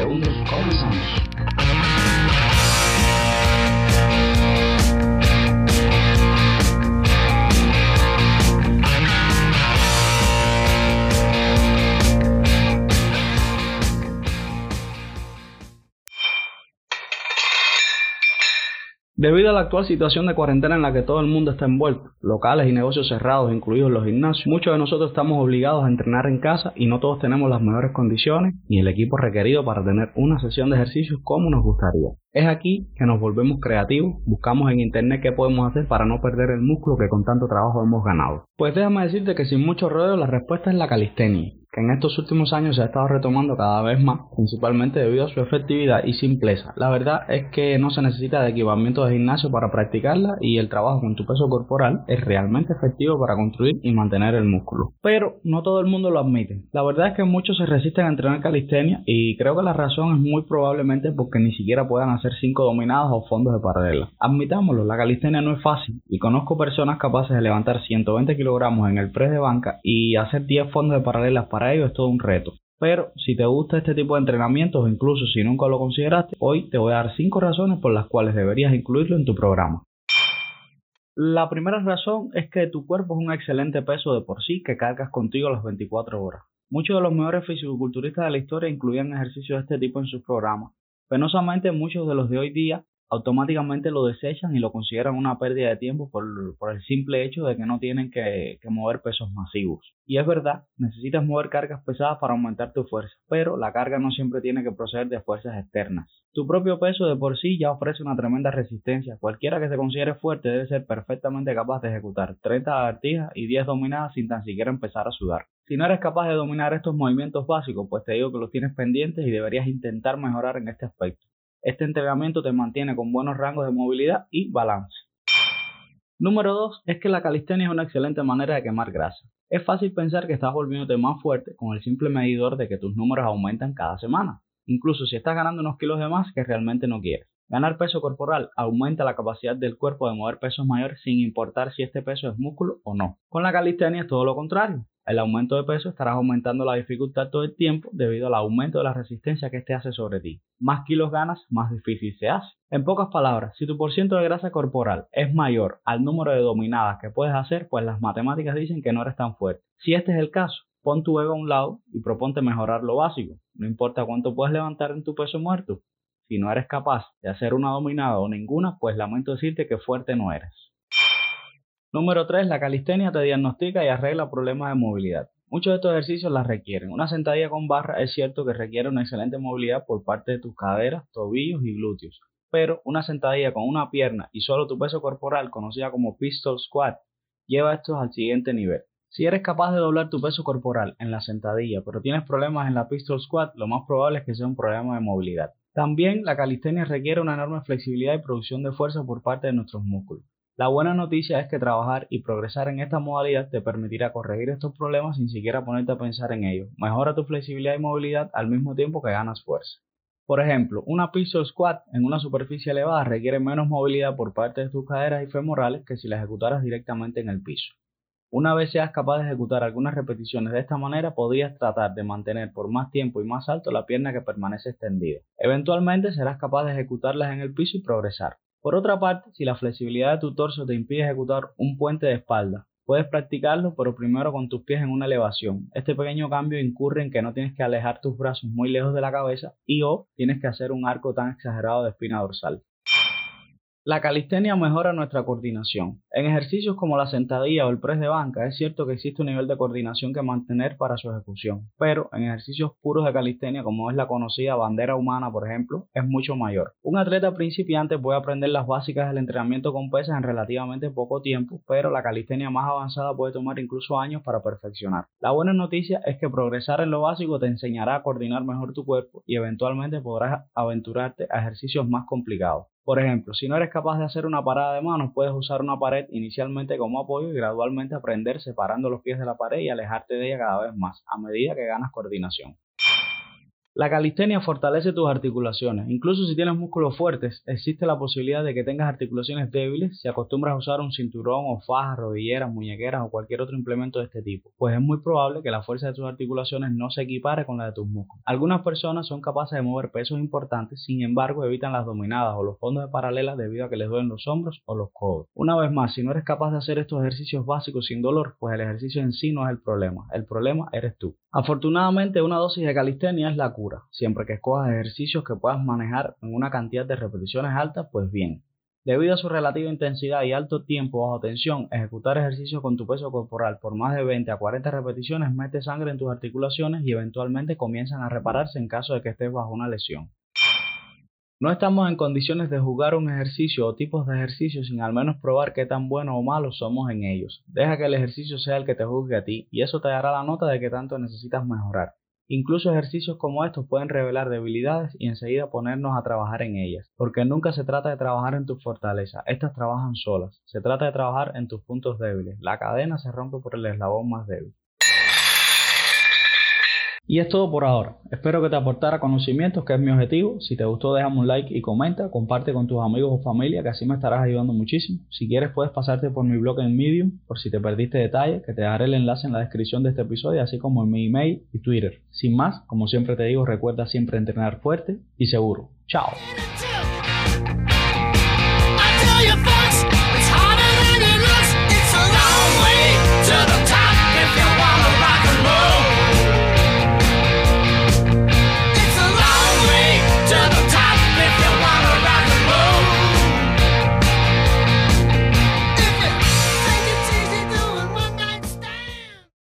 até não corações. Debido a la actual situación de cuarentena en la que todo el mundo está envuelto, locales y negocios cerrados, incluidos los gimnasios, muchos de nosotros estamos obligados a entrenar en casa y no todos tenemos las mejores condiciones ni el equipo requerido para tener una sesión de ejercicios como nos gustaría. Es aquí que nos volvemos creativos, buscamos en internet qué podemos hacer para no perder el músculo que con tanto trabajo hemos ganado. Pues déjame decirte que sin mucho rodeo la respuesta es la calistenia que en estos últimos años se ha estado retomando cada vez más, principalmente debido a su efectividad y simpleza. La verdad es que no se necesita de equipamiento de gimnasio para practicarla y el trabajo con tu peso corporal es realmente efectivo para construir y mantener el músculo. Pero no todo el mundo lo admite. La verdad es que muchos se resisten a entrenar calistenia y creo que la razón es muy probablemente porque ni siquiera puedan hacer 5 dominadas o fondos de paralela. Admitámoslo, la calistenia no es fácil y conozco personas capaces de levantar 120 kilogramos en el press de banca y hacer 10 fondos de paralelas para para ello es todo un reto. Pero si te gusta este tipo de entrenamientos incluso si nunca lo consideraste, hoy te voy a dar 5 razones por las cuales deberías incluirlo en tu programa. La primera razón es que tu cuerpo es un excelente peso de por sí que cargas contigo las 24 horas. Muchos de los mejores fisiculturistas de la historia incluían ejercicios de este tipo en sus programas. Penosamente muchos de los de hoy día automáticamente lo desechan y lo consideran una pérdida de tiempo por, el simple hecho de que no tienen que, mover pesos masivos. Y es verdad, necesitas mover cargas pesadas para aumentar tu fuerza, pero la carga no siempre tiene que proceder de fuerzas externas. Tu propio peso de por sí ya ofrece una tremenda resistencia. Cualquiera que se considere fuerte debe ser perfectamente capaz de ejecutar 30 lagartijas y 10 dominadas sin tan siquiera empezar a sudar. Si no eres capaz de dominar estos movimientos básicos, pues te digo que los tienes pendientes y deberías intentar mejorar en este aspecto. Este entrenamiento te mantiene con buenos rangos de movilidad y balance. Número 2 es que la calistenia es una excelente manera de quemar grasa. Es fácil pensar que estás volviéndote más fuerte con el simple medidor de que tus números aumentan cada semana, incluso si estás ganando unos kilos de más que realmente no quieres. Ganar peso corporal aumenta la capacidad del cuerpo de mover pesos mayores sin importar si este peso es músculo o no. Con la calistenia es todo lo contrario el aumento de peso estarás aumentando la dificultad todo el tiempo debido al aumento de la resistencia que este hace sobre ti. Más kilos ganas, más difícil se hace. En pocas palabras, si tu porciento de grasa corporal es mayor al número de dominadas que puedes hacer, pues las matemáticas dicen que no eres tan fuerte. Si este es el caso, pon tu ego a un lado y proponte mejorar lo básico. No importa cuánto puedes levantar en tu peso muerto. Si no eres capaz de hacer una dominada o ninguna, pues lamento decirte que fuerte no eres. Número 3. La calistenia te diagnostica y arregla problemas de movilidad. Muchos de estos ejercicios las requieren. Una sentadilla con barra es cierto que requiere una excelente movilidad por parte de tus caderas, tobillos y glúteos. Pero una sentadilla con una pierna y solo tu peso corporal, conocida como pistol squat, lleva estos al siguiente nivel. Si eres capaz de doblar tu peso corporal en la sentadilla, pero tienes problemas en la pistol squat, lo más probable es que sea un problema de movilidad. También la calistenia requiere una enorme flexibilidad y producción de fuerza por parte de nuestros músculos. La buena noticia es que trabajar y progresar en esta modalidad te permitirá corregir estos problemas sin siquiera ponerte a pensar en ello. Mejora tu flexibilidad y movilidad al mismo tiempo que ganas fuerza. Por ejemplo, una pistol squat en una superficie elevada requiere menos movilidad por parte de tus caderas y femorales que si la ejecutaras directamente en el piso. Una vez seas capaz de ejecutar algunas repeticiones de esta manera, podrías tratar de mantener por más tiempo y más alto la pierna que permanece extendida. Eventualmente serás capaz de ejecutarlas en el piso y progresar. Por otra parte, si la flexibilidad de tu torso te impide ejecutar un puente de espalda, puedes practicarlo, pero primero con tus pies en una elevación. Este pequeño cambio incurre en que no tienes que alejar tus brazos muy lejos de la cabeza y o tienes que hacer un arco tan exagerado de espina dorsal. La calistenia mejora nuestra coordinación. En ejercicios como la sentadilla o el press de banca es cierto que existe un nivel de coordinación que mantener para su ejecución, pero en ejercicios puros de calistenia como es la conocida bandera humana por ejemplo, es mucho mayor. Un atleta principiante puede aprender las básicas del entrenamiento con pesas en relativamente poco tiempo, pero la calistenia más avanzada puede tomar incluso años para perfeccionar. La buena noticia es que progresar en lo básico te enseñará a coordinar mejor tu cuerpo y eventualmente podrás aventurarte a ejercicios más complicados. Por ejemplo, si no eres capaz de hacer una parada de manos, puedes usar una pared inicialmente como apoyo y gradualmente aprender separando los pies de la pared y alejarte de ella cada vez más a medida que ganas coordinación. La calistenia fortalece tus articulaciones. Incluso si tienes músculos fuertes, existe la posibilidad de que tengas articulaciones débiles si acostumbras a usar un cinturón o fajas, rodilleras, muñequeras o cualquier otro implemento de este tipo, pues es muy probable que la fuerza de tus articulaciones no se equipare con la de tus músculos. Algunas personas son capaces de mover pesos importantes, sin embargo evitan las dominadas o los fondos de paralelas debido a que les duelen los hombros o los codos. Una vez más, si no eres capaz de hacer estos ejercicios básicos sin dolor, pues el ejercicio en sí no es el problema, el problema eres tú. Afortunadamente, una dosis de calistenia es la cura. Siempre que escojas ejercicios que puedas manejar en una cantidad de repeticiones altas, pues bien. Debido a su relativa intensidad y alto tiempo bajo tensión, ejecutar ejercicios con tu peso corporal por más de 20 a 40 repeticiones mete sangre en tus articulaciones y eventualmente comienzan a repararse en caso de que estés bajo una lesión. No estamos en condiciones de jugar un ejercicio o tipos de ejercicios sin al menos probar qué tan bueno o malo somos en ellos. Deja que el ejercicio sea el que te juzgue a ti y eso te dará la nota de que tanto necesitas mejorar. Incluso ejercicios como estos pueden revelar debilidades y enseguida ponernos a trabajar en ellas, porque nunca se trata de trabajar en tus fortalezas, estas trabajan solas, se trata de trabajar en tus puntos débiles, la cadena se rompe por el eslabón más débil. Y es todo por ahora. Espero que te aportara conocimientos, que es mi objetivo. Si te gustó, déjame un like y comenta. Comparte con tus amigos o familia, que así me estarás ayudando muchísimo. Si quieres, puedes pasarte por mi blog en Medium, por si te perdiste detalles, que te dejaré el enlace en la descripción de este episodio, así como en mi email y Twitter. Sin más, como siempre te digo, recuerda siempre entrenar fuerte y seguro. Chao.